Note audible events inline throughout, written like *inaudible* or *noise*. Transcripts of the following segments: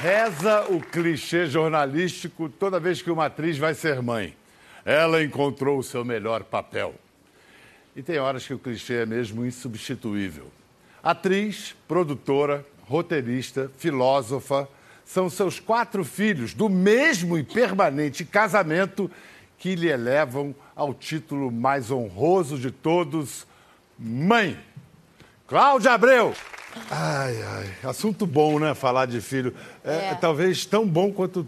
Reza o clichê jornalístico toda vez que uma atriz vai ser mãe. Ela encontrou o seu melhor papel. E tem horas que o clichê é mesmo insubstituível. Atriz, produtora, roteirista, filósofa, são seus quatro filhos do mesmo e permanente casamento que lhe elevam ao título mais honroso de todos, mãe. Cláudia Abreu. Ai, ai, assunto bom, né? Falar de filho. É, É. talvez tão bom quanto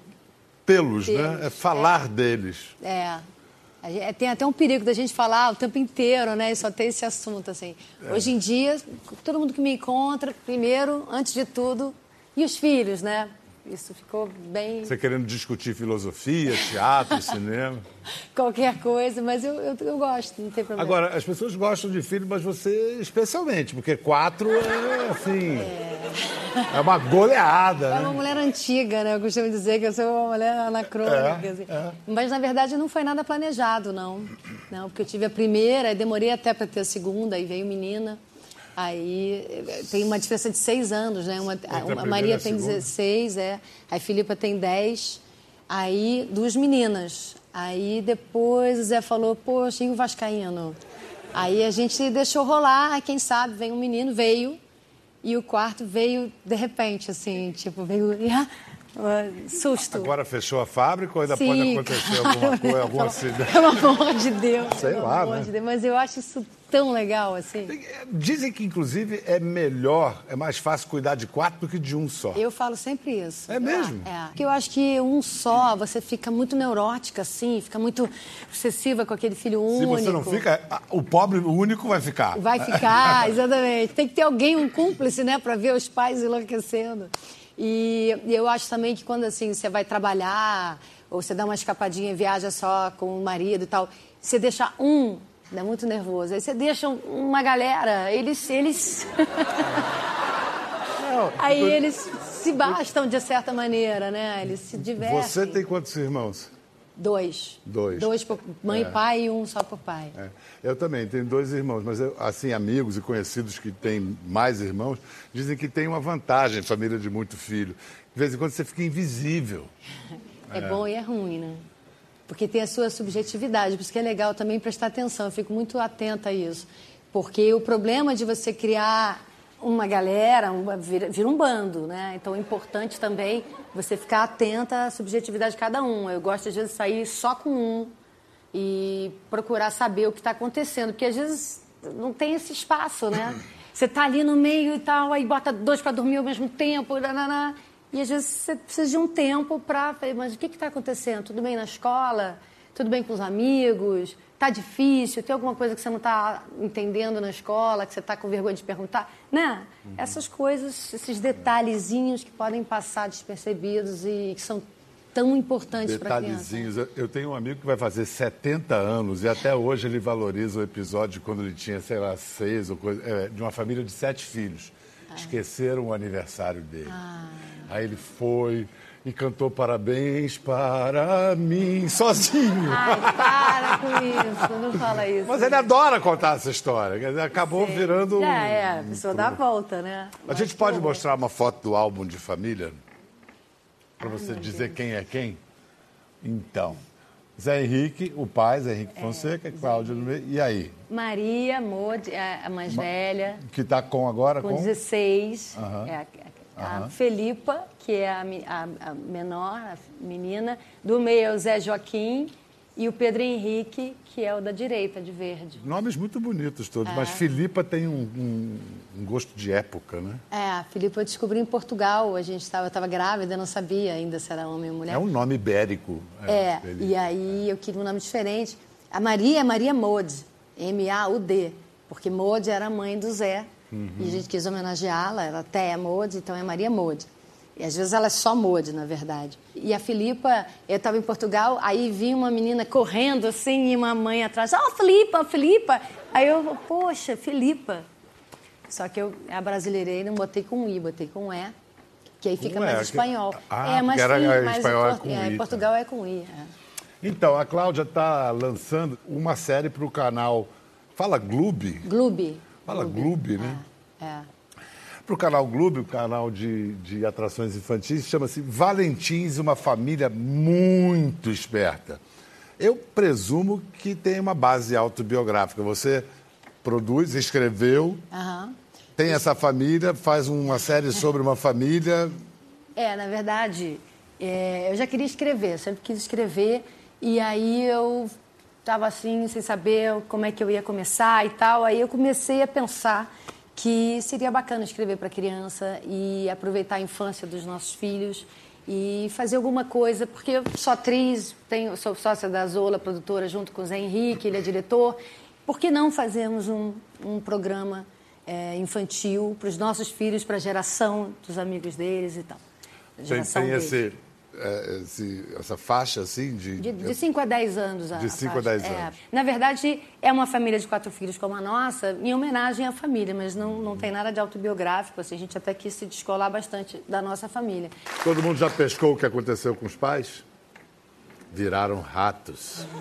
tê-los, né? É falar deles. É. Gente- Tem até um perigo da gente falar o tempo inteiro, né? E só ter esse assunto, assim. É. Hoje em dia, todo mundo que me encontra, primeiro, antes de tudo, e os filhos, né? Isso ficou bem. Você querendo discutir filosofia, teatro, *laughs* cinema. qualquer coisa, mas eu, eu, eu gosto, não tem problema. Agora, as pessoas gostam de filho, mas você especialmente, porque quatro é assim. É, uma goleada, É né? uma mulher antiga, né? Eu costumo dizer que eu sou uma mulher anacrônica. É, assim. é. Mas, na verdade, não foi nada planejado, não. Não, porque eu tive a primeira, demorei até para ter a segunda, aí veio menina. Aí tem uma diferença de seis anos, né? Uma, a, Maria tem segunda? 16, é. A Filipa tem 10. Aí, duas meninas. Aí depois o Zé falou, poxa, e o Vascaíno? Aí a gente deixou rolar, aí quem sabe, vem um menino, veio. E o quarto veio de repente, assim, tipo, veio. *laughs* ah, susto. Agora fechou a fábrica ou ainda Sim, pode acontecer cara, alguma *laughs* coisa, algum acidente? Pelo amor de Deus. Sei lá, né? de Deus. Mas eu acho isso tão legal, assim. Dizem que, inclusive, é melhor, é mais fácil cuidar de quatro do que de um só. Eu falo sempre isso. É mesmo? É. Porque eu acho que um só, você fica muito neurótica, assim, fica muito obsessiva com aquele filho Se único. você não fica, o pobre o único vai ficar. Vai ficar, *laughs* exatamente. Tem que ter alguém, um cúmplice, né, para ver os pais enlouquecendo. E, e eu acho também que quando assim você vai trabalhar ou você dá uma escapadinha e viaja só com o marido e tal, você deixa um, dá muito nervoso. Aí você deixa um- uma galera, eles eles Não, aí eles se bastam de certa maneira, né? Eles se divertem. Você tem quantos irmãos? Dois. Dois. Dois por mãe É. e pai e um só por pai. É, eu também tenho dois irmãos, mas eu, assim, amigos e conhecidos que têm mais irmãos dizem que tem uma vantagem família de muito filho. De vez em quando você fica invisível. *laughs* É, bom e é ruim, né? Porque tem a sua subjetividade, por isso que é legal também prestar atenção, eu fico muito atenta a isso. Porque o problema de você criar uma galera, uma, vira, vira um bando, né? Então é importante também você ficar atenta à subjetividade de cada um. Eu gosto, às vezes, de sair só com um e procurar saber o que está acontecendo, porque às vezes não tem esse espaço, né? *clears throat* Você tá ali no meio e tal, aí bota dois para dormir ao mesmo tempo, nananá, e às vezes você precisa de um tempo para. Mas o que está acontecendo? Tudo bem na escola? Tudo bem com os amigos? Tá difícil? Tem alguma coisa que você não está entendendo na escola, que você está com vergonha de perguntar? Né? Essas coisas, esses detalhezinhos que podem passar despercebidos e que são tão importantes para a criança. Detalhezinhos. Eu- tenho um amigo que vai fazer 70 anos e até hoje ele valoriza o episódio quando ele tinha, sei lá, seis ou coisa, é, de uma família de sete filhos. Esqueceram o aniversário dele. Aí ele foi e cantou parabéns para mim, sozinho. Ai, para com isso, não fala isso. Mas ele adora contar essa história. quer dizer, Acabou virando. Já um- é, a pessoa dá a volta, né? A gente pode mostrar uma foto do álbum de família? Para você dizer quem é quem? Então, Zé Henrique, o pai, Zé Henrique Fonseca, Cláudio no meio. E aí? Maria Modi, é a mais velha, Que está com agora? com Com? 16. Aham. É a, a- a Felipa, que é a, a- a menor, a menina. Do meio é o Zé Joaquim. E o Pedro Henrique, que é o da direita, de verde. Nomes muito bonitos todos, É. mas Filipa tem um, um- um gosto de época, né? É, a Felipa eu descobri em Portugal. A gente estava, eu estava grávida, não sabia ainda se era homem ou mulher. É um nome ibérico. É, Felipa. e aí eu queria um nome diferente. A Maria é Maria Mode, M-A-U-D, porque Mode era a mãe do Zé. E a gente quis homenageá-la, ela até é Mode, então é Maria Mode. E às vezes ela é só Mode, na verdade. E a Filipa, eu estava em Portugal, aí vi uma menina correndo assim e uma mãe atrás. Oh, Filipa, Filipa! Aí eu, poxa, Filipa. Só que eu abrasileirei, não botei com I, botei com E, que aí fica E, mais que- espanhol. Ah, é, mais porque era- mais espanhol é em com Por- I, tá. Portugal é com I. é. Então, a Cláudia está lançando uma série para o canal. Fala Gloob? Gloob. Fala Gloob, né? É. para o canal Globo, o canal de, de atrações infantis, chama-se Valentins, uma família muito esperta. Eu presumo que tem uma base autobiográfica. Você produz, escreveu, Aham. tem essa família, faz uma série sobre uma família. É, na verdade, é, eu já queria escrever, sempre quis escrever, e aí eu estava assim, sem saber como é que eu ia começar e tal. Aí eu comecei a pensar que seria bacana escrever para criança e aproveitar a infância dos nossos filhos e fazer alguma coisa, porque eu sou atriz, tenho, sou sócia da Zola, produtora, junto com o Zé Henrique, ele é diretor. Por que não fazermos um, um programa é, infantil para os nossos filhos, para a geração dos amigos deles e tal? Tem, tem esse, esse- essa faixa assim de. De 5 a 10 anos. A, De a cinco a faixa. 10 É. anos. Na verdade, é uma família de quatro filhos como a nossa, em homenagem à família, mas não, não tem nada de autobiográfico. Assim, a gente até quis se descolar bastante da nossa família. Todo mundo já pescou o que aconteceu com os pais? Viraram ratos. *laughs*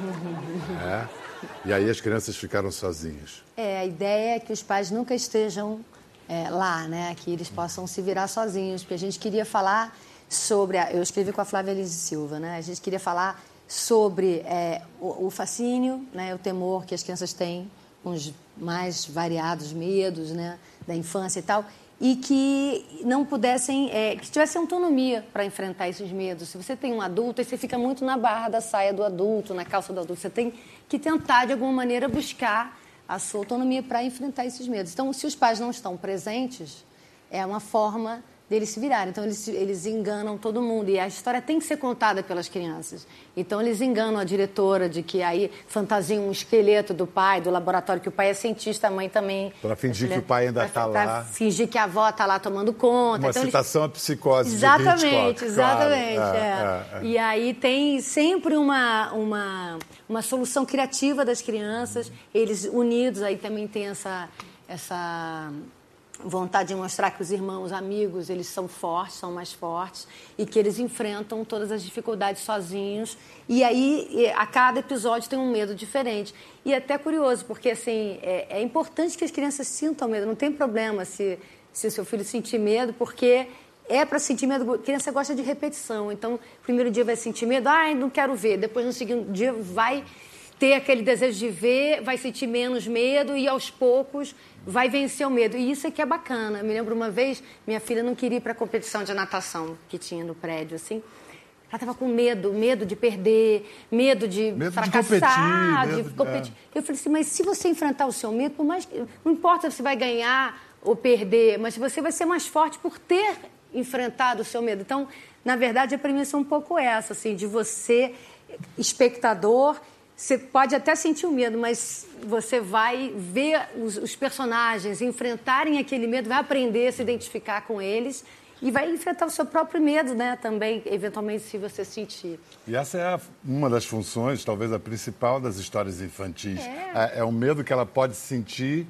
É. E aí as crianças ficaram sozinhas. É, a ideia é que os pais nunca estejam é, lá, né? Que eles possam se virar sozinhos, porque a gente queria falar sobre... A, eu escrevi com a Flávia Elise Silva, né? A gente queria falar sobre é, o, o fascínio, né? O temor que as crianças têm com os mais variados medos, né? Da infância e tal. E que não pudessem, é, que tivessem autonomia para enfrentar esses medos. Se você tem um adulto, aí você fica muito na barra da saia do adulto, na calça do adulto. Você tem que tentar, de alguma maneira, buscar a sua autonomia para enfrentar esses medos. Então, se os pais não estão presentes, é uma forma deles se virarem. Então, eles, eles enganam todo mundo. E a história tem que ser contada pelas crianças. Então, eles enganam a diretora de que aí fantasiam um esqueleto do pai, do laboratório, que o pai é cientista, a mãe também. Pra fingir que o pai ainda tá pra lá. fingir que a avó está lá tomando conta. Uma Então, eles- citação à psicose Exatamente, Hitchcock, exatamente. claro. é. É, é, é. E aí tem sempre uma, uma, uma solução criativa das crianças, eles unidos, aí também tem essa, essa vontade de mostrar que os irmãos, amigos, eles são fortes, são mais fortes e que eles enfrentam todas as dificuldades sozinhos. E aí, a cada episódio tem um medo diferente. E é até curioso, porque assim, é, é importante que as crianças sintam medo, não tem problema se, se o seu filho sentir medo, porque é para sentir medo. A criança gosta de repetição. Então, primeiro dia vai sentir medo, ai, não quero ver. Depois, no segundo dia, vai ter aquele desejo de ver, vai sentir menos medo e, aos poucos, vai vencer o medo. E isso é que é bacana. Eu me lembro uma vez, minha filha não queria ir para a competição de natação que tinha no prédio, assim. Ela estava com medo, medo de perder, medo de Medo de fracassar, competir, de medo- competir. é. Eu falei assim, mas se você enfrentar o seu medo, por mais que, não importa se vai ganhar ou perder, mas você vai ser mais forte por ter enfrentado o seu medo. Então, na verdade, a premissa é um pouco essa, assim, de você, espectador, você pode até sentir o medo, mas você vai ver os, os personagens enfrentarem aquele medo, vai aprender a se identificar com eles e vai enfrentar o seu próprio medo, né, também, eventualmente, se você sentir. E essa é a- uma das funções, talvez a principal das histórias infantis. É, é o medo que ela pode sentir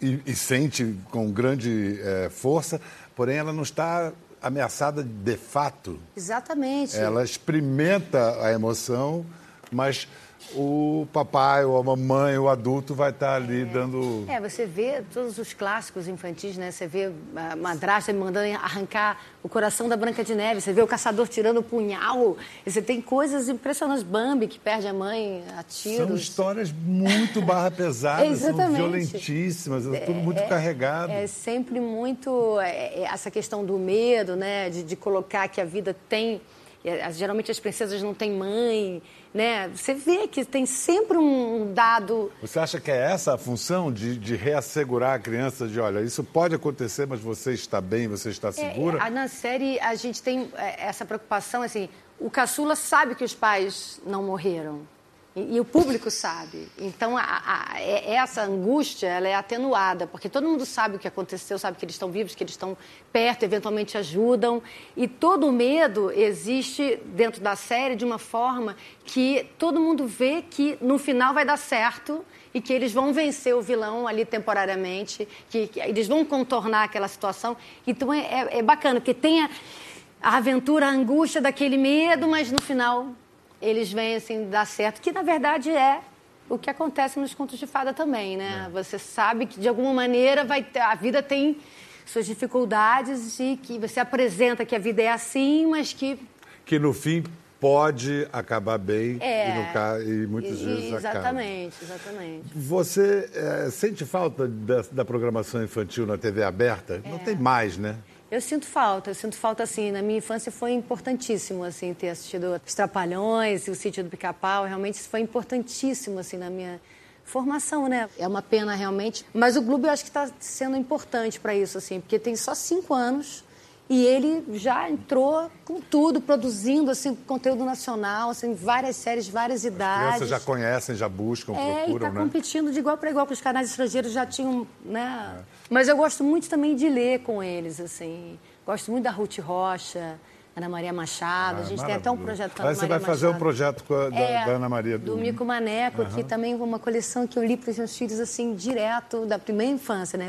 e, e sente com grande eh, força, porém ela não está ameaçada de fato. Exatamente. Ela experimenta a emoção, mas o papai ou a mamãe, o adulto vai estar ali dando. É, você vê todos os clássicos infantis, né? Você vê a madrasta mandando arrancar o coração da Branca de Neve, você vê o caçador tirando o punhal. Você tem coisas impressionantes. Bambi, que perde a mãe a São tiros. histórias muito barra *laughs* pesadas, são violentíssimas, é tudo muito carregado. É sempre muito é, é, essa questão do medo, né? De, de colocar que a vida tem. É, Geralmente as princesas não têm mãe, né? Você vê que tem sempre um dado Você acha que é essa a função de, de reassegurar a criança de, olha, isso pode acontecer, mas você está bem, você está segura? É, a- na série a gente tem é, essa preocupação, assim, o caçula sabe que os pais não morreram. E, e o público sabe. Então, a- a- é- essa angústia ela é atenuada, porque todo mundo sabe o que aconteceu, sabe que eles estão vivos, que eles estão perto, eventualmente ajudam. E todo o medo existe dentro da série de uma forma que todo mundo vê que no final vai dar certo e que eles vão vencer o vilão ali temporariamente, que, que eles vão contornar aquela situação. Então é, é- é bacana, porque tem a, a aventura, a angústia daquele medo, mas no final eles vêm assim dar certo, que na verdade é o que acontece nos contos de fada também, né? Você sabe que de alguma maneira vai ter, a vida tem suas dificuldades e que você apresenta que a vida é assim, mas que que no fim pode acabar bem é, e, no, e muitas e, vezes exatamente, acaba. Exatamente, exatamente. Você é, sente falta da, da, programação infantil na TV aberta? É. Não tem mais, né? Eu sinto falta, eu sinto falta assim. Na minha infância foi importantíssimo assim ter assistido Os Trapalhões e o Sítio do Pica-Pau. Realmente isso foi importantíssimo assim na minha formação, né? É uma pena realmente. Mas o Globo eu acho que está sendo importante para isso assim, porque tem só cinco anos e ele já entrou com tudo, produzindo assim, conteúdo nacional, assim, várias séries, várias idades. As crianças já conhecem, já buscam, é, procuram, e tá né? competindo de igual para igual, com os canais estrangeiros já tinham, né? É. Mas eu gosto muito também de ler com eles, assim. Gosto muito da Ruth Rocha, Ana Maria Machado. Ah, a gente tem até um projeto com a Ana Você vai fazer Machado. um projeto a, da, é, da, Ana Maria. Do, do Mico Maneco, uhum. que também é uma coleção que eu li para os meus filhos, assim, direto, da primeira infância, né?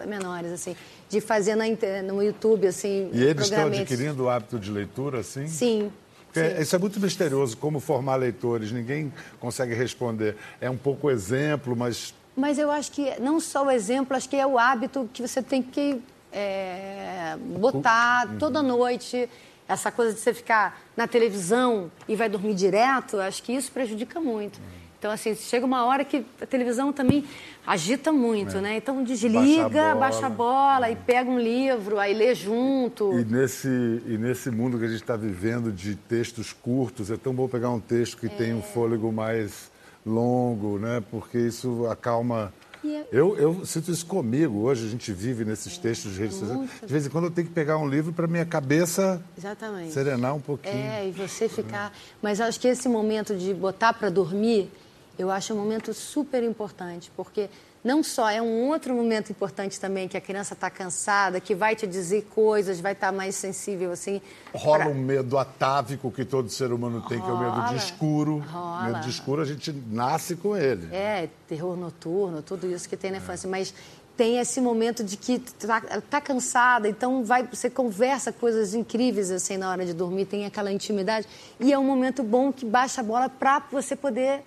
Uhum. Menores, assim. De fazer na, no YouTube, assim, E eles estão adquirindo o hábito de leitura, assim? Sim. Sim. Isso é muito misterioso, como formar leitores, ninguém consegue responder. É um pouco exemplo, mas... Mas eu acho que não só o exemplo, acho que é o hábito que você tem que é, botar uhum. toda noite essa coisa de você ficar na televisão e vai dormir direto, acho que isso prejudica muito. Então, assim, chega uma hora que a televisão também agita muito, é. né? Então, desliga, baixa a bola, baixa a bola é. e pega um livro, aí lê junto. E nesse, e nesse mundo que a gente está vivendo de textos curtos, é tão bom pegar um texto que é. tem um fôlego mais longo, né? Porque isso acalma é- eu, eu sinto isso comigo. Hoje a gente vive nesses é, textos de redes sociais. De vez em quando eu tenho que pegar um livro para minha cabeça Exatamente. serenar um pouquinho. É, e você ficar. Mas acho que esse momento de botar para dormir, eu acho um momento super importante, porque não só é um outro momento importante também que a criança está cansada, que vai te dizer coisas, vai estar tá mais sensível assim. Rola pra... um medo atávico que todo ser humano tem, Rola. que é o medo de escuro. Rola. Medo de escuro a gente nasce com ele. É, terror noturno, tudo isso que tem na infância, é. mas tem esse momento de que tá, tá, cansada, então vai, você conversa coisas incríveis assim na hora de dormir, tem aquela intimidade e é um momento bom que baixa a bola para você poder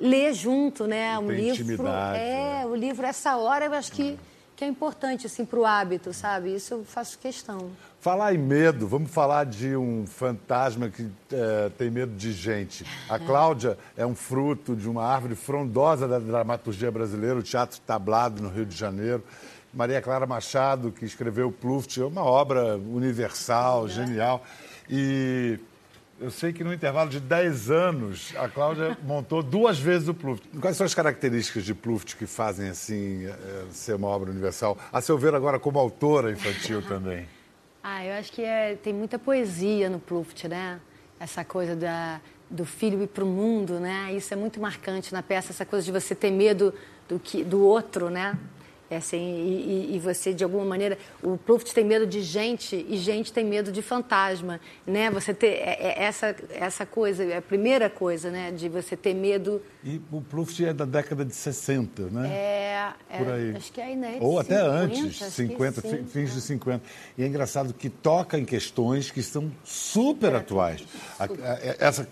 ler junto, né? Um livro. É, né? o livro, essa hora, eu acho que, que é importante, assim, para o hábito, sabe? Isso eu faço questão. Falar em medo, vamos falar de um fantasma que é, tem medo de gente. A Cláudia é um fruto de uma árvore frondosa da dramaturgia brasileira, o Teatro Tablado, no Rio de Janeiro. Maria Clara Machado, que escreveu Pluft, é uma obra universal, genial. E eu sei que no intervalo de 10 anos, a Cláudia *laughs* montou duas vezes o Pluft. Quais são as características de Pluft que fazem assim é, ser uma obra universal? A seu ver agora como autora infantil também. Ah, eu acho que é, tem muita poesia no Pluft, né? Essa coisa da, do filho ir para o mundo, né? Isso é muito marcante na peça, essa coisa de você ter medo do, que, do outro, né? É assim, e, e, você, de alguma maneira, o Pluft tem medo de gente e gente tem medo de fantasma, né? Você ter é, é, essa, essa coisa, é a primeira coisa, né? De você ter medo... E o Pluft é da década de 60, né? É, é Por aí. acho que é né? Ou 50, até antes, 50, sim, fins de 50. E é engraçado que toca em questões que são super atuais. Super. A, essa,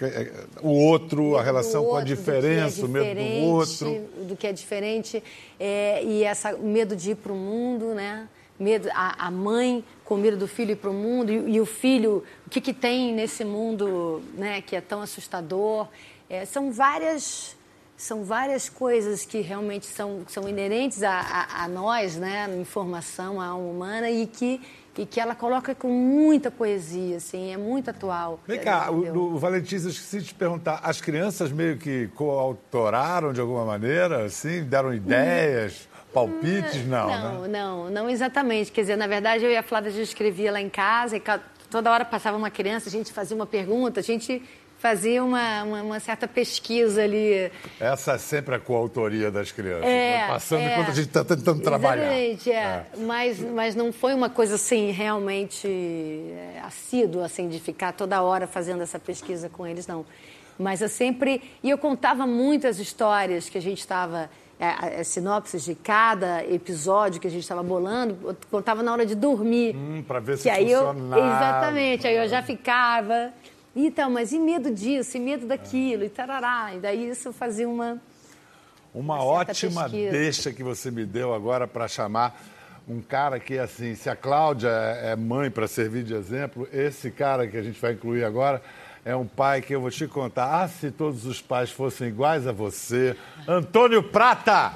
o outro, a relação outro, com a diferença, é o medo do outro. Do que é diferente. É, e essa medo de ir para o mundo, né? Medo, a, a, mãe com medo do filho ir para o mundo e, e, o filho, o que, que tem nesse mundo, né? Que é tão assustador. É, são várias são várias coisas que realmente são, são inerentes a, a, a nós, né? Informação, a alma humana e que e que ela coloca com muita poesia, assim, é muito atual. Vem cá, o, o Valentim, eu esqueci de te perguntar, as crianças meio que coautoraram de alguma maneira, assim, deram ideias, hum, palpites, não, Não, né? não, não exatamente. Quer dizer, na verdade, eu e a Flávia, a gente escrevia lá em casa e toda hora passava uma criança, a gente fazia uma pergunta, a gente fazia uma, uma, uma, certa pesquisa ali. Essa é sempre a coautoria das crianças, é, passando é, enquanto a gente está tentando trabalhar. Exatamente, é. é. Mas, mas não foi uma coisa assim realmente é, assídua, assim, de ficar toda hora fazendo essa pesquisa com eles, não. Mas eu sempre. E eu contava muitas histórias que a gente estava. É, sinopses de cada episódio que a gente estava bolando, eu contava na hora de dormir. Hum, para ver se que aí. Eu, exatamente, aí eu já ficava então, mas e medo disso, e medo daquilo, e tarará. E daí isso fazia uma. Uma, uma ótima pesquisa. deixa que você me deu agora para chamar um cara que, assim, se a Cláudia é mãe para servir de exemplo, esse cara que a gente vai incluir agora é um pai que eu vou te contar. Ah, se todos os pais fossem iguais a você. Antônio Prata!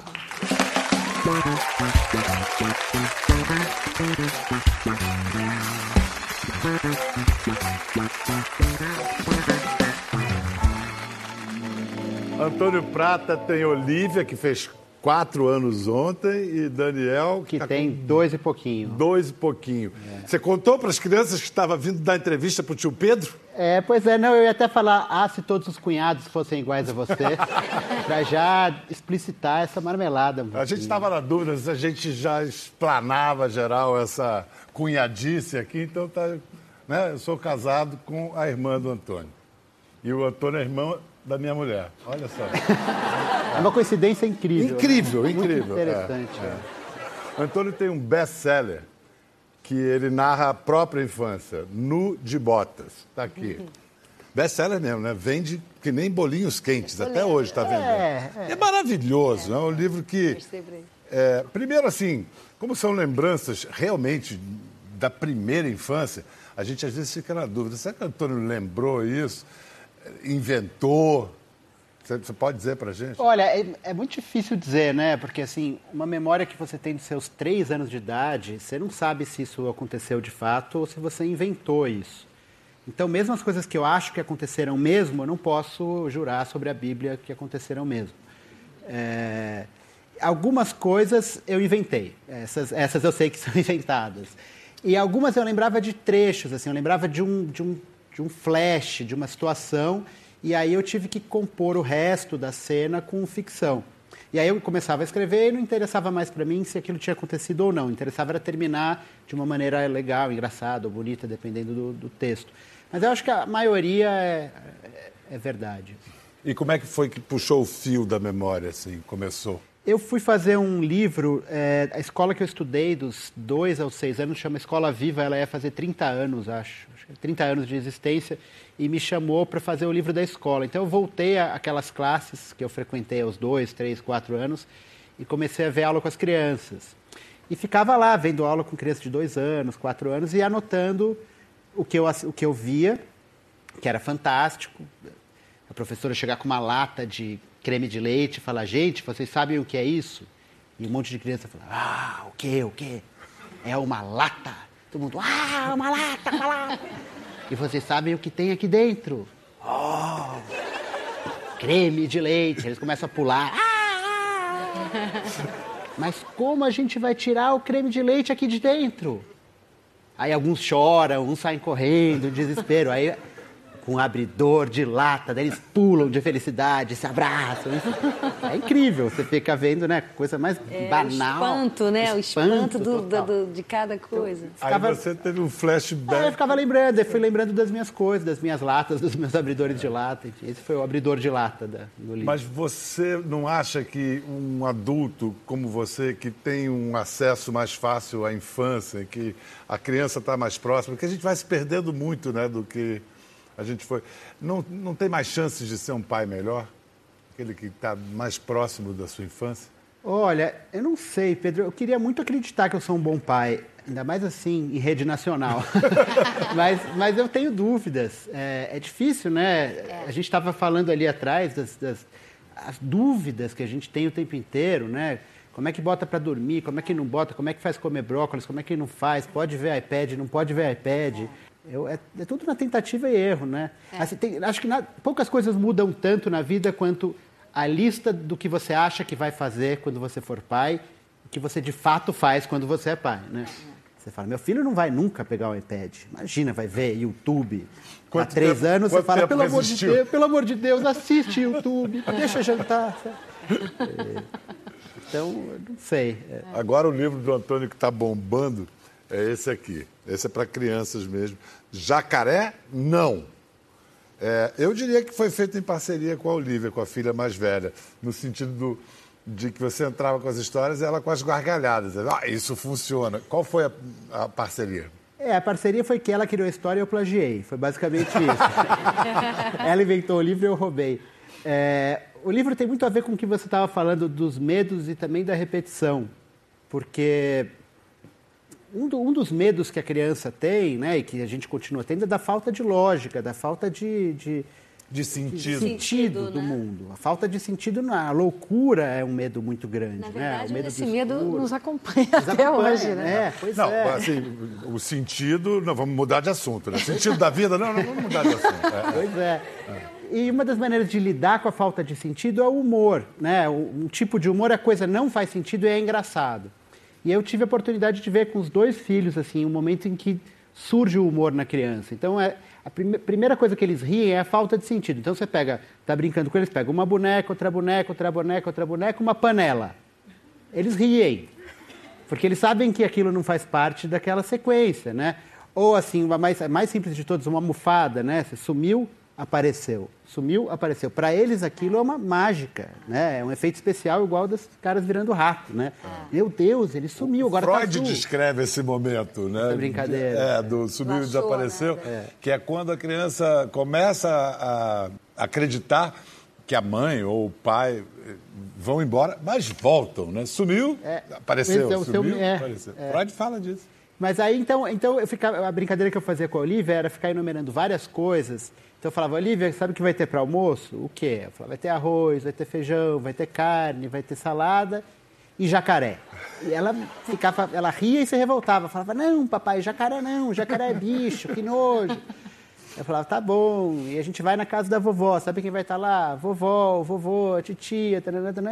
Antônio Prata tem Olivia, que fez quatro anos ontem, e Daniel... Que tá tem dois e pouquinho. Dois e pouquinho. É. Você contou para as crianças que estava vindo dar entrevista para o tio Pedro? É, pois é, não, eu ia até falar, ah, se todos os cunhados fossem iguais a você, *laughs* para já explicitar essa marmelada. Um a gente estava na dúvida se a gente já explanava geral essa cunhadice aqui, então tá, né, eu sou casado com a irmã do Antônio. E o Antônio é irmão da minha mulher. Olha só. É uma coincidência incrível. Incrível, né? incrível. Muito interessante. É, é. Antônio tem um best-seller que ele narra a própria infância, Nu de Botas. Está aqui. Uhum. Best-seller mesmo, né? Vende que nem bolinhos quentes, até hoje está vendendo. É, é. é maravilhoso, é. é um livro que... É, primeiro, assim, como são lembranças realmente da primeira infância, a gente às vezes fica na dúvida, será que o Antônio lembrou isso? inventou? Você, pode dizer para gente? Olha, é, é, muito difícil dizer, né? Porque, assim, uma memória que você tem dos seus três anos de idade, você não sabe se isso aconteceu de fato ou se você inventou isso. Então, mesmo as coisas que eu acho que aconteceram mesmo, eu não posso jurar sobre a Bíblia que aconteceram mesmo. É, algumas coisas eu inventei. Essas, essas eu sei que são *laughs* inventadas. E algumas eu lembrava de trechos, assim, eu lembrava de um, de um de um flash, de uma situação, e aí eu tive que compor o resto da cena com ficção. E aí eu começava a escrever e não interessava mais para mim se aquilo tinha acontecido ou não. Interessava era terminar de uma maneira legal, engraçada ou bonita, dependendo do, do texto. Mas eu acho que a maioria é, é, é verdade. E como é que foi que puxou o fio da memória, assim, começou? Eu fui fazer um livro, é, a escola que eu estudei, dos dois aos seis anos, chama Escola Viva, ela ia fazer 30 anos, acho, 30 anos de existência, e me chamou para fazer o livro da escola. Então eu voltei àquelas classes que eu frequentei aos dois, três, quatro anos, e comecei a ver aula com as crianças. E ficava lá, vendo aula com crianças de dois anos, quatro anos, e anotando o que eu, o que eu via, que era fantástico. A professora chegar com uma lata de creme de leite e gente, vocês sabem o que é isso? E um monte de criança fala, ah, o que, o que? É uma lata. Todo mundo, ah, uma lata, uma lata. E vocês sabem o que tem aqui dentro? Oh, creme de leite. Eles começam a pular. Ah, ah. Mas como a gente vai tirar o creme de leite aqui de dentro? Aí alguns choram, uns saem correndo, desespero. Aí com um abridor de lata, daí eles pulam de felicidade, se abraçam. É incrível, você fica vendo, né? Coisa mais é, banal. O espanto, né? O espanto, do, do, do, de cada coisa. Então, ficava... Aí você teve um flashback. Aí eu ficava lembrando, eu fui lembrando das minhas coisas, das minhas latas, dos meus abridores de lata. Esse foi o abridor de lata da, do livro. Mas você não acha que um adulto como você, que tem um acesso mais fácil à infância, que a criança está mais próxima, que a gente vai se perdendo muito, né, do que a gente foi. Não, não tem mais chances de ser um pai melhor? Aquele que está mais próximo da sua infância? Olha, eu não sei, Pedro. Eu queria muito acreditar que eu sou um bom pai, ainda mais assim, em rede nacional. *laughs* mas, mas eu tenho dúvidas. É, é difícil, né? É. A gente estava falando ali atrás das, das as dúvidas que a gente tem o tempo inteiro, né? Como é que bota para dormir? Como é que não bota? Como é que faz comer brócolis? Como é que não faz? Pode ver iPad? Não pode ver iPad? É. Eu, é, é, tudo na tentativa e erro, né? É. Assim, tem, acho que na, poucas coisas mudam tanto na vida quanto a lista do que você acha que vai fazer quando você for pai, o que você de fato faz quando você é pai, né? Você fala, meu filho não vai nunca pegar o iPad. Imagina, vai ver YouTube. Há três tempo, anos você fala, pelo amor, de Deus, pelo amor de Deus, assiste YouTube, *laughs* deixa jantar. *laughs* É, então, não sei. É. Agora o livro do Antônio que está bombando é esse aqui. Esse é para crianças mesmo. Jacaré, não. É, eu diria que foi feito em parceria com a Olivia, com a filha mais velha, no sentido do, de que você entrava com as histórias e ela com as gargalhadas. Ah, isso funciona. Qual foi a, a parceria? É, a parceria foi que ela criou a história e eu plagiei. Foi basicamente isso. *laughs* ela inventou o livro e eu roubei. É, o livro tem muito a ver com o que você estava falando dos medos e também da repetição. Porque um, do, um, dos medos que a criança tem, né, e que a gente continua tendo, é da falta de lógica, da falta de, de de sentido, de sentido do né? mundo. A falta de sentido, a loucura é um medo muito grande. Na verdade, né? medo esse medo nos acompanha nos até acompanha, hoje, né? É, pois não, é. assim, o sentido, não, vamos mudar de assunto, né? O sentido da vida, não, não, vamos mudar de assunto. É, pois é. é. E uma das maneiras de lidar com a falta de sentido é o humor, né? Um tipo de humor, a coisa não faz sentido e é engraçado. E eu tive a oportunidade de ver com os dois filhos, assim, um momento em que surge o humor na criança. Então, é, a prime primeira coisa que eles riem é a falta de sentido. Então, você pega, tá brincando com eles, pega uma boneca, outra boneca, outra boneca, outra boneca, uma panela. Eles riem, porque eles sabem que aquilo não faz parte daquela sequência, né? Ou, assim, uma mais, mais simples de todas, uma almofada, né? Você sumiu, apareceu. Sumiu, apareceu. Para eles aquilo é uma mágica, né? É um efeito especial igual das caras virando rato, né? É. Meu Deus, ele sumiu, agora tá Freud tá descreve esse momento, né? Essa brincadeira. É, do sumiu e desapareceu, né? que é quando a criança começa a acreditar que a mãe ou o pai eh, vão embora, mas voltam, né? Sumiu, é, apareceu, é, sumiu, seu, é, apareceu. É. Freud fala disso. Mas aí, então, então eu ficava, a brincadeira que eu fazia com a Olivia era ficar enumerando várias coisas então eu falava, Olivia, sabe o que vai ter para almoço? O quê? Eu falava, vai ter arroz, vai ter feijão, vai ter carne, vai ter salada e jacaré. E ela ficava, ela ria e se revoltava. Falava, não, papai, jacaré não, jacaré é bicho, que nojo. Eu falava, tá bom. E a gente vai na casa da vovó, sabe quem vai estar tá lá? Vovó, vovô, titia,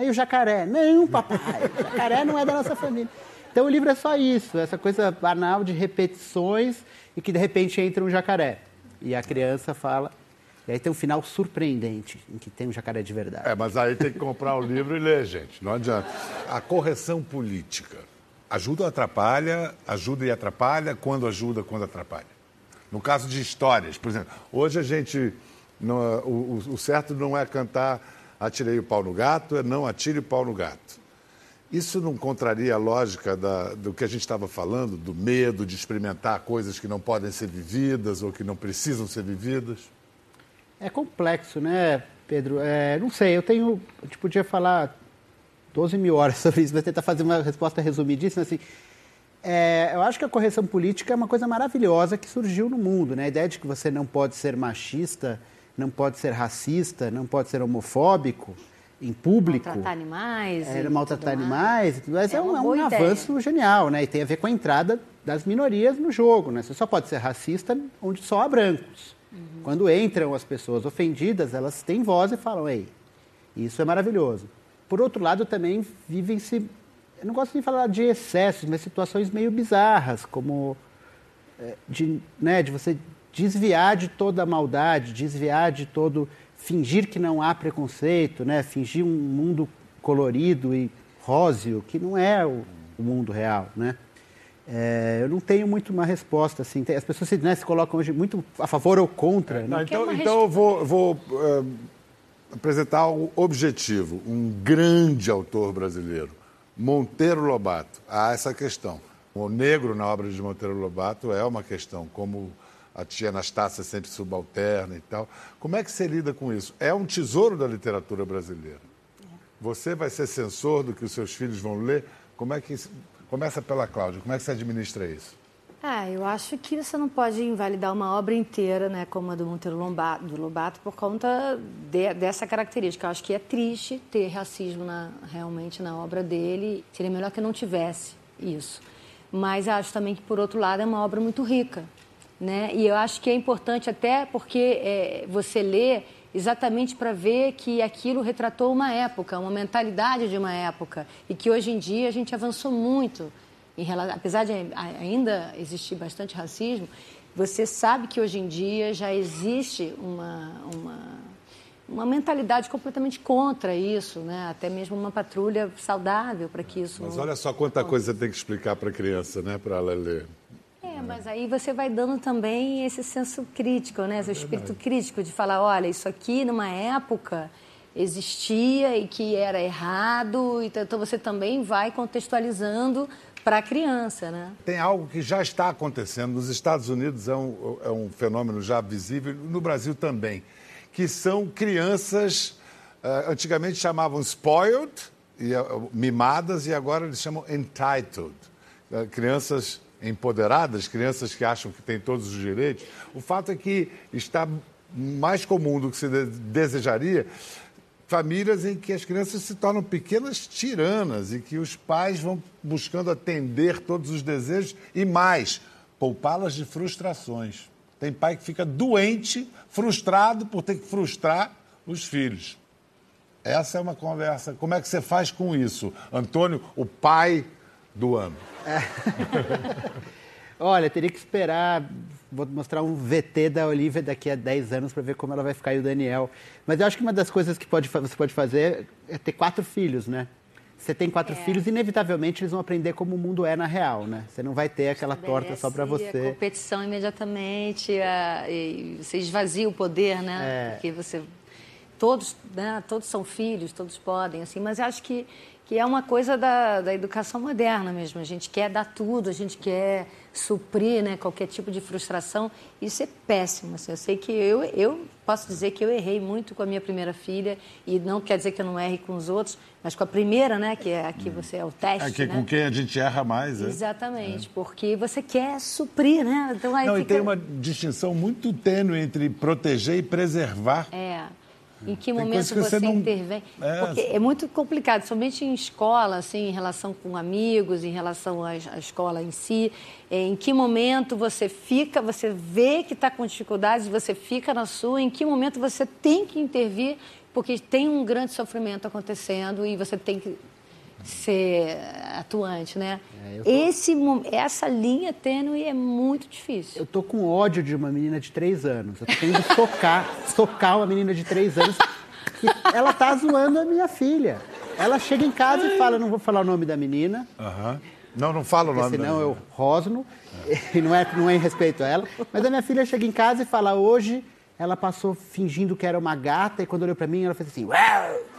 e o jacaré? Não, papai, jacaré não é da nossa família. Então o livro é só isso, essa coisa banal de repetições e que de repente entra um jacaré. E a criança fala, e aí tem um final surpreendente, em que tem um jacaré de verdade. É, mas aí tem que comprar o livro e ler, gente. Não adianta. A correção política ajuda ou atrapalha? Ajuda e atrapalha? Quando ajuda, quando atrapalha? No caso de histórias, por exemplo, hoje a gente. Não, o, o certo não é cantar atirei o pau no gato, é não atire o pau no gato. Isso não contraria a lógica da, do que a gente estava falando, do medo de experimentar coisas que não podem ser vividas ou que não precisam ser vividas? É complexo, né, Pedro? É, não sei, eu tenho. A gente podia falar 12 mil horas *laughs* sobre isso, vou tentar fazer uma resposta resumidíssima. Assim, é, eu acho que a correção política é uma coisa maravilhosa que surgiu no mundo. Né? A ideia de que você não pode ser machista, não pode ser racista, não pode ser homofóbico em público. Maltratar animais. É, maltratar animais e tudo mais. É, é um, é um avanço genial, né? E tem a ver com a entrada das minorias no jogo. Né? Você só pode ser racista onde só há brancos. Uhum. Quando entram as pessoas ofendidas, elas têm voz e falam, ei, isso é maravilhoso. Por outro lado, também vivem-se, eu não gosto de falar de excessos, mas situações meio bizarras, como é, de, né, de você desviar de toda a maldade, desviar de todo, fingir que não há preconceito, né, fingir um mundo colorido e róseo, que não é o, o mundo real, né? É, eu não tenho muito uma resposta assim. As pessoas se, né, se colocam hoje muito a favor ou contra. É, não, né? então, então eu vou, vou uh, apresentar um objetivo. Um grande autor brasileiro, Monteiro Lobato, há essa questão. O negro na obra de Monteiro Lobato é uma questão, como a tia Anastácia sempre subalterna e tal. Como é que você lida com isso? É um tesouro da literatura brasileira. Você vai ser censor do que os seus filhos vão ler? Como é que Começa pela Cláudia, como é que você administra isso? Ah, eu acho que você não pode invalidar uma obra inteira, né, como a do Monteiro Lobato, do Lobato por conta de, dessa característica. Eu acho que é triste ter racismo na, realmente na obra dele. Seria melhor que não tivesse isso. Mas acho também que, por outro lado, é uma obra muito rica. Né? E eu acho que é importante até porque é, você lê exatamente para ver que aquilo retratou uma época, uma mentalidade de uma época e que hoje em dia a gente avançou muito. Relação, apesar de ainda existir bastante racismo, você sabe que hoje em dia já existe uma, uma, uma mentalidade completamente contra isso, né? até mesmo uma patrulha saudável para que isso. Mas olha só quanta coisa você tem que explicar para a criança, né? para ela ler. É, mas aí você vai dando também esse senso crítico, né? Esse espírito crítico de falar, olha, isso aqui numa época existia e que era errado, então você também vai contextualizando para a criança, né? Tem algo que já está acontecendo nos Estados Unidos é um, é um fenômeno já visível no Brasil também, que são crianças uh, antigamente chamavam spoiled, e, uh, mimadas e agora eles chamam entitled, uh, crianças empoderadas, crianças que acham que têm todos os direitos. O fato é que está mais comum do que se desejaria famílias em que as crianças se tornam pequenas tiranas e que os pais vão buscando atender todos os desejos e mais, poupá-las de frustrações. Tem pai que fica doente, frustrado por ter que frustrar os filhos. Essa é uma conversa. Como é que você faz com isso? Antônio, o pai do ano. É. *laughs* Olha, teria que esperar. Vou mostrar um VT da Olivia daqui a 10 anos para ver como ela vai ficar e o Daniel. Mas eu acho que uma das coisas que pode, você pode fazer é ter quatro filhos, né? Você tem quatro é. filhos, inevitavelmente eles vão aprender como o mundo é na real, né? Você não vai ter aquela torta só para você. A competição imediatamente, a, e você esvazia o poder, né? É. Porque você todos, né, todos são filhos, todos podem, assim, mas eu acho que, que é uma coisa da, da educação moderna mesmo. A gente quer dar tudo, a gente quer suprir né, qualquer tipo de frustração. Isso é péssimo. Assim. Eu sei que eu, eu posso dizer que eu errei muito com a minha primeira filha, e não quer dizer que eu não erre com os outros, mas com a primeira, né, que é aqui você é o teste. É que né? com quem a gente erra mais. É? Exatamente, é. porque você quer suprir, né? Então, aí não, fica... e tem uma distinção muito tênue entre proteger e preservar. É. Em que momento que você, não... intervém? É... Porque é muito complicado, somente em escola, assim, em relação com amigos, em relação à, à escola em si. É, em que momento você fica, você vê que está com dificuldades, você fica na sua, em que momento você tem que intervir, porque tem um grande sofrimento acontecendo e você tem que ser atuante, né? É, tô... Esse, essa linha tênue é muito difícil. Eu tô com ódio de uma menina de três anos. Eu tô querendo socar, *laughs* socar uma menina de três anos que ela tá zoando a minha filha. Ela chega em casa e fala, não vou falar o nome da menina. Uhum. Não, não fala o nome senão eu rosno, *laughs* e não é, não é em respeito a ela. Mas a minha filha chega em casa e fala, hoje ela passou fingindo que era uma gata e quando olhou para mim ela fez assim, Uau!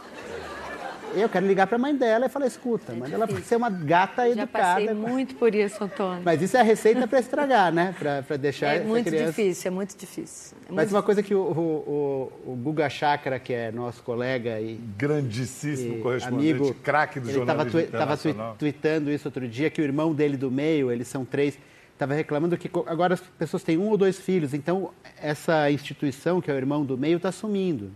Eu quero ligar para a mãe dela e falar, escuta, é mãe ela ser uma gata educada. Já passei muito por isso, Antônio. Mas isso é a receita para estragar, né? Para deixar É muito criança... difícil, é muito difícil. É Mas uma coisa que o, o, o, Guga Chakra, que é nosso colega e... Grandíssimo e correspondente, craque do jornalismo Ele estava tu, tweetando isso outro dia, que o irmão dele do meio, eles são três estava reclamando que agora as pessoas têm um ou dois filhos, então essa instituição, que é o irmão do meio, está sumindo.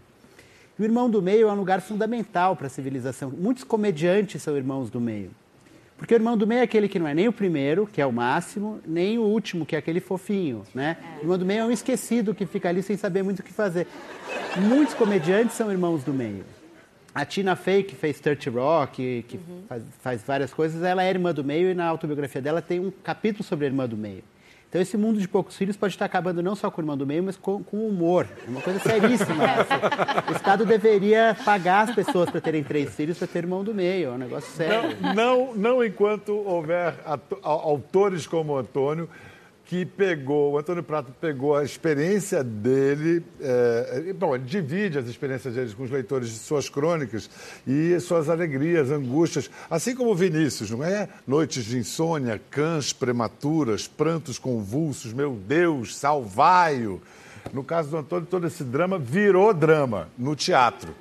E o irmão do meio é um lugar fundamental para a civilização. Muitos comediantes são irmãos do meio. Porque o irmão do meio é aquele que não é nem o primeiro, que é o máximo, nem o último, que é aquele fofinho, né? O irmão do meio é um esquecido que fica ali sem saber muito o que fazer. Muitos comediantes são irmãos do meio. A Tina Fey, que fez Dirty Rock, que uhum. faz, faz várias coisas, ela é irmã do meio e na autobiografia dela tem um capítulo sobre a irmã do meio. Então, esse mundo de poucos filhos pode estar acabando não só com o irmão do meio, mas com, com humor. É uma coisa seríssima. *laughs* o Estado deveria pagar as pessoas para terem três filhos para ter irmão do meio. É um negócio sério. Não, não, não enquanto houver autores como o Antônio que pegou, o Antônio Prato pegou a experiência dele, é, bom, ele divide as experiências dele com os leitores de suas crônicas e suas alegrias, angústias, assim como Vinícius, não é? Noites de insônia, cães prematuras, prantos convulsos, meu Deus, salvai-o. No caso do Antônio, todo esse drama virou drama no teatro.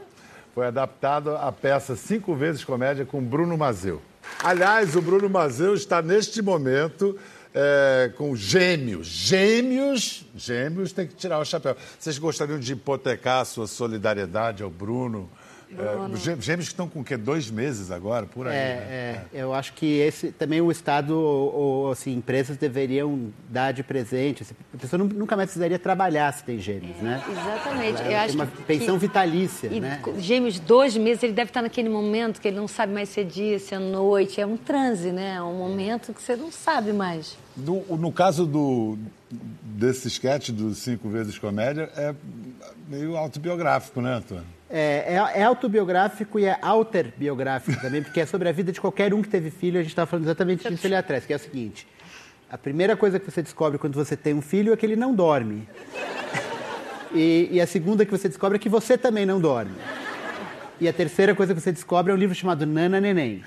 Foi adaptado a peça Cinco Vezes Comédia com Bruno Mazeu. Aliás, o Bruno Mazeu está neste momento é, com gêmeos. Gêmeos, gêmeos tem que tirar o chapéu. Vocês gostariam de hipotecar a sua solidariedade ao Bruno? É, gêmeos que estão com o quê? Dois meses agora, por aí. É, né? é, eu acho que esse também o Estado ou, ou assim, empresas deveriam dar de presente. Assim, a pessoa nunca mais precisaria trabalhar se tem gêmeos, né? Exatamente. eu acho uma pensão que, vitalícia, e, né? Gêmeos, dois meses, ele deve estar naquele momento que ele não sabe mais se é dia, se é noite. É um transe, né? É um momento que você não sabe mais. No, no caso do, desse sketch dos Cinco Vezes Comédia, é meio autobiográfico, né, Antônio? É, é, é, autobiográfico e é alterbiográfico também, porque é sobre a vida de qualquer um que teve filho. A gente estava falando exatamente disso ali atrás, que é o seguinte: a primeira coisa que você descobre quando você tem um filho é que ele não dorme. E, e a segunda que você descobre é que você também não dorme. E a terceira coisa que você descobre é um livro chamado Nana Neném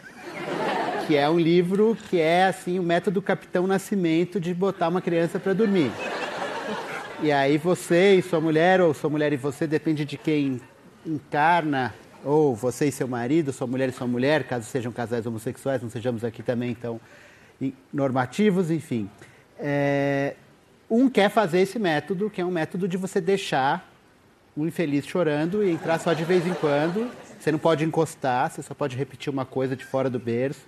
que é um livro que é assim o método Capitão Nascimento de botar uma criança para dormir. E aí você e sua mulher, ou sua mulher e você, depende de quem encarna, ou você e seu marido, sua mulher e sua mulher, caso sejam casais homossexuais, não sejamos aqui também, então normativos, enfim. É, um quer fazer esse método, que é um método de você deixar o infeliz chorando e entrar só de vez em quando. Você não pode encostar, você só pode repetir uma coisa de fora do berço.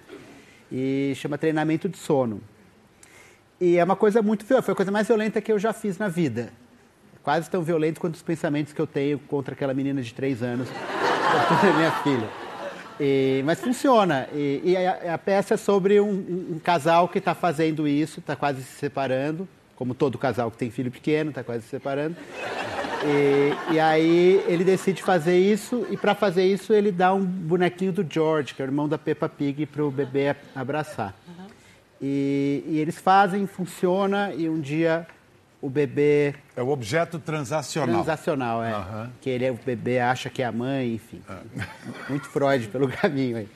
E chama treinamento de sono. E é uma coisa muito violenta, foi a coisa mais violenta que eu já fiz na vida. Quase tão violento quanto os pensamentos que eu tenho contra aquela menina de três anos, *laughs* minha filha. E, mas funciona. E, e a, a, peça é sobre um, um casal que está fazendo isso, está quase se separando, como todo casal que tem filho pequeno, está quase se separando. E, e, aí ele decide fazer isso, e para fazer isso ele dá um bonequinho do George, que é o irmão da Peppa Pig, para o bebê abraçar. Uhum. E, e, eles fazem, funciona, e um dia o bebê. É o objeto transacional. Transacional, é. Uhum. Que ele, é, o bebê acha que é a mãe, enfim. Uhum. Muito Freud pelo *laughs* caminho aí.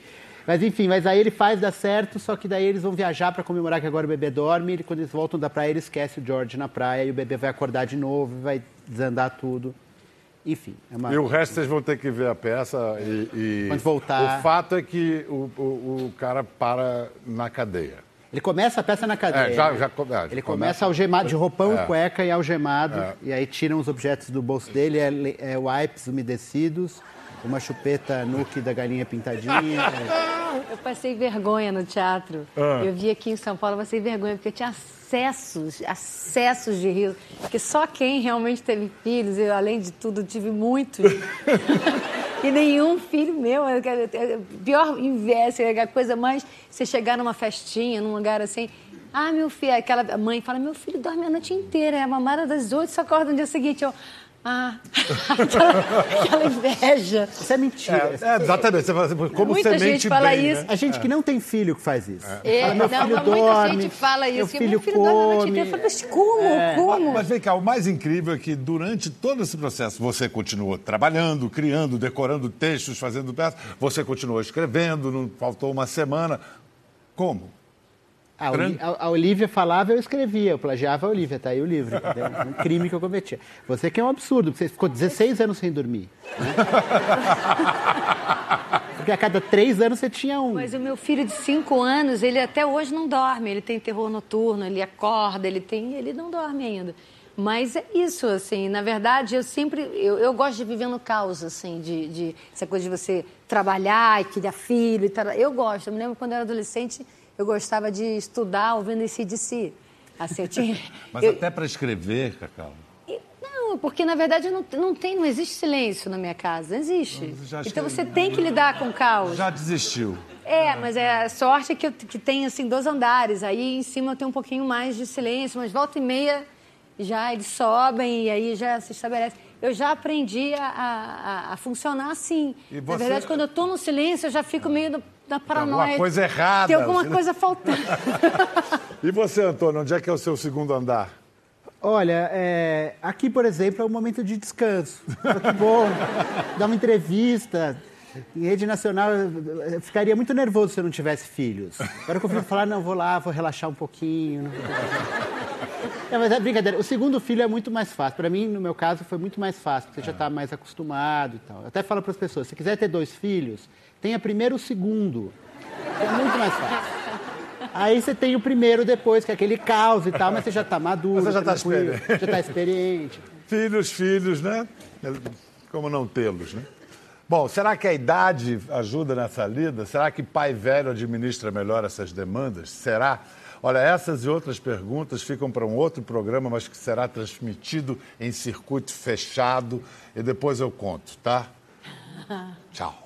Mas enfim, mas aí ele faz dar certo, só que daí eles vão viajar para comemorar que agora o bebê dorme. E quando eles voltam da praia, ele esquece o George na praia e o bebê vai acordar de novo, vai desandar tudo. Enfim. É uma... E o resto vocês vão ter que ver a peça e. e... Quando voltar. O fato é que o, o, o cara para na cadeia. Ele começa a peça na cadeia. É, já, já, já, ele começa algemado, de roupão é. cueca e algemado. É. E aí tiram os objetos do bolso dele, é, é wipes umedecidos uma chupeta nuke da galinha pintadinha. *laughs* Eu passei vergonha no teatro. Ah. Eu vi aqui em São Paulo, passei vergonha, porque eu tinha acessos, acessos de riso. Porque só quem realmente teve filhos, eu, além de tudo, tive muitos. *laughs* e nenhum filho meu. Pior inveja, é a coisa mais. Você chegar numa festinha, num lugar assim. Ah, meu filho, aquela mãe fala: meu filho dorme a noite inteira, é a mamada das oito, só acorda no dia seguinte. Eu, ah, *laughs* aquela, inveja. Isso é mentira. É, é exatamente. Você fala assim, como muita gente fala bem, isso. Né? A gente que não tem filho que faz isso. É. Fala, meu não, filho não, dorme, muita gente fala isso. Meu filho, meu filho come. dorme. Eu falo, mas como? É. Como? Mas vem cá, o mais incrível é que durante todo esse processo você continuou trabalhando, criando, decorando textos, fazendo peças, você continuou escrevendo, não faltou uma semana. Como? A, a, Olivia falava, eu escrevia, eu plagiava a Olivia, tá aí o livro, entendeu? Um crime que eu cometia. Você que é um absurdo, você ficou 16 anos sem dormir. Né? *laughs* Porque a cada três anos você tinha um. Mas o meu filho de 5 anos, ele até hoje não dorme, ele tem terror noturno, ele acorda, ele tem. ele não dorme ainda. Mas é isso, assim, na verdade, eu sempre, eu, eu gosto de viver no caos, assim, de, de essa coisa de você trabalhar e criar filho e tal. Eu gosto, eu me lembro quando eu era adolescente, eu gostava de estudar ouvindo esse de si. Assim, eu tinha, *laughs* Mas eu... até para escrever, Cacau? Não, porque na verdade não, não tem, não existe silêncio na minha casa, não existe. Então você tem que lidar com o caos. Já desistiu. É, mas é a sorte é que, eu, que tem assim dois andares. Aí em cima eu tenho um pouquinho mais de silêncio, mas volta e meia já eles sobem e aí já se estabelece. Eu já aprendi a, a, a funcionar assim. Você... Na verdade, quando eu estou no silêncio, eu já fico meio da paranoia. Tem alguma coisa errada. Tem alguma coisa faltando. *laughs* e você, Antônio, onde é que é o seu segundo andar? Olha, é, aqui, por exemplo, é um momento de descanso. Que bom, *laughs* dar uma entrevista. Em rede nacional, eu ficaria muito nervoso se eu não tivesse filhos. Agora que eu falar, não, vou lá, vou relaxar um pouquinho. É, mas é brincadeira. O segundo filho é muito mais fácil. Para mim, no meu caso, foi muito mais fácil, porque você já está mais acostumado e tal. Eu até falo para as pessoas, se quiser ter dois filhos, tenha primeiro o segundo. É muito mais fácil. Aí você tem o primeiro depois, que é aquele caos e tal, mas você já está maduro. Você já está experiente. Já está experiente. Filhos, filhos, né? Como não tê-los, né? Bom, será que a idade ajuda nessa lida? Será que pai velho administra melhor essas demandas? Será? Olha, essas e outras perguntas ficam para um outro programa, mas que será transmitido em circuito fechado e depois eu conto, tá? *laughs* Tchau.